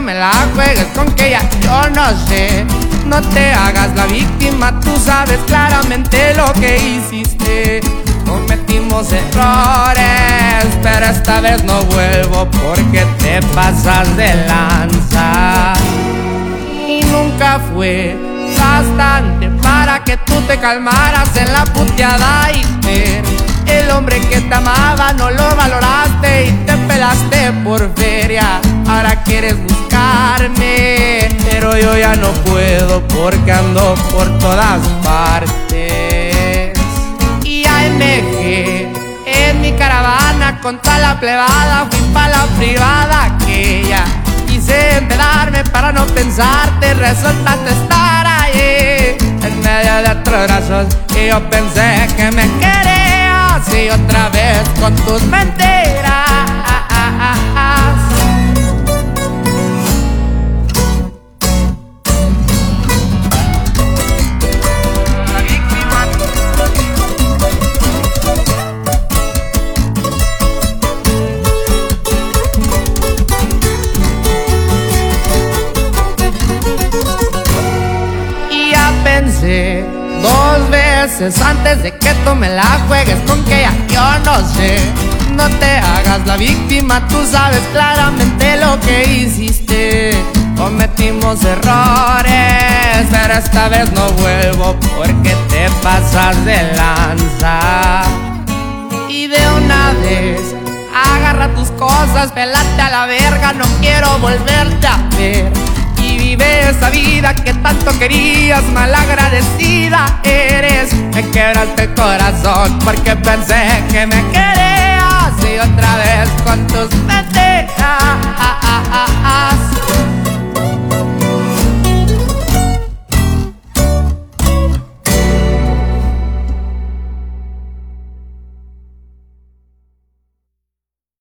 me la juegues con que ya yo no sé. No te hagas la víctima, tú sabes claramente lo que hiciste. Cometimos errores, pero esta vez no vuelvo porque te pasas de lanza. Y nunca fue bastante para que tú te calmaras en la puteada y ver el hombre que te amaba no lo valoraste y te pelaste por feria. Ahora quieres buscarme, pero yo ya no puedo porque ando por todas partes. Y AMG en mi caravana contra la plebada fui pa' la privada aquella. Quise empedarme para no pensarte, resultaste estar ahí en medio de otros brazos y yo pensé que me querías y otra vez con tus mentiras. Dos veces antes de que tú me la juegues con que ya yo no sé. No te hagas la víctima, tú sabes claramente lo que hiciste. Cometimos errores, pero esta vez no vuelvo porque te pasas de lanza. Y de una vez, agarra tus cosas, pelate a la verga, no quiero volverte a ver. Y vive esa vida que querías, malagradecida eres. Me quebraste el corazón porque pensé que me querías y otra vez con tus.